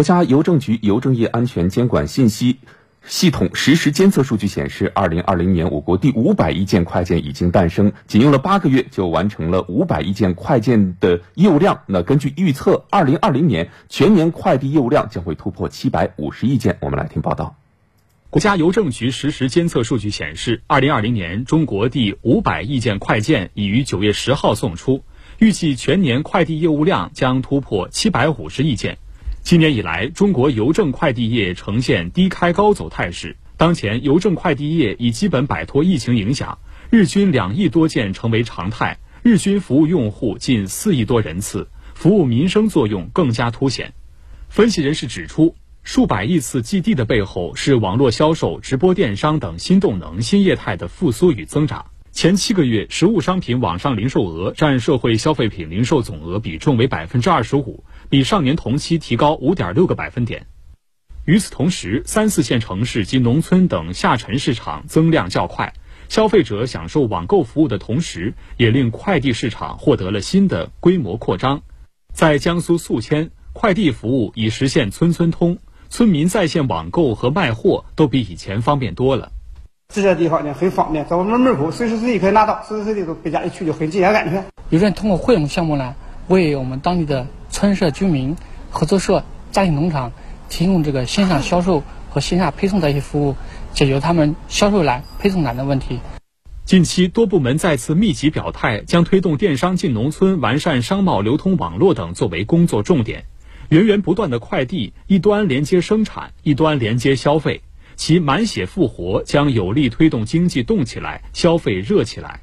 国家邮政局邮政业安全监管信息系统实时监测数据显示，二零二零年我国第五百亿件快件已经诞生，仅用了八个月就完成了五百亿件快件的业务量。那根据预测，二零二零年全年快递业务量将会突破七百五十亿件。我们来听报道。国家邮政局实时监测数据显示，二零二零年中国第五百亿件快件已于九月十号送出，预计全年快递业务量将突破七百五十亿件。今年以来，中国邮政快递业呈现低开高走态势。当前，邮政快递业已基本摆脱疫情影响，日均两亿多件成为常态，日均服务用户近四亿多人次，服务民生作用更加凸显。分析人士指出，数百亿次寄递的背后是网络销售、直播电商等新动能、新业态的复苏与增长。前七个月，实物商品网上零售额占社会消费品零售总额比重为百分之二十五。比上年同期提高五点六个百分点。与此同时，三四线城市及农村等下沉市场增量较快，消费者享受网购服务的同时，也令快递市场获得了新的规模扩张。在江苏宿迁，快递服务已实现村村通，村民在线网购和卖货都比以前方便多了。这些地方呢很方便，在我们门口随时随地可以拿到，随时随地都回家里去，就很节约安全。邮政通过汇农项目呢，为我们当地的。村社居民、合作社、家庭农场提供这个线上销售和线下配送的一些服务，解决他们销售难、配送难的问题。近期，多部门再次密集表态，将推动电商进农村、完善商贸流通网络等作为工作重点。源源不断的快递，一端连接生产，一端连接消费，其满血复活将有力推动经济动起来、消费热起来。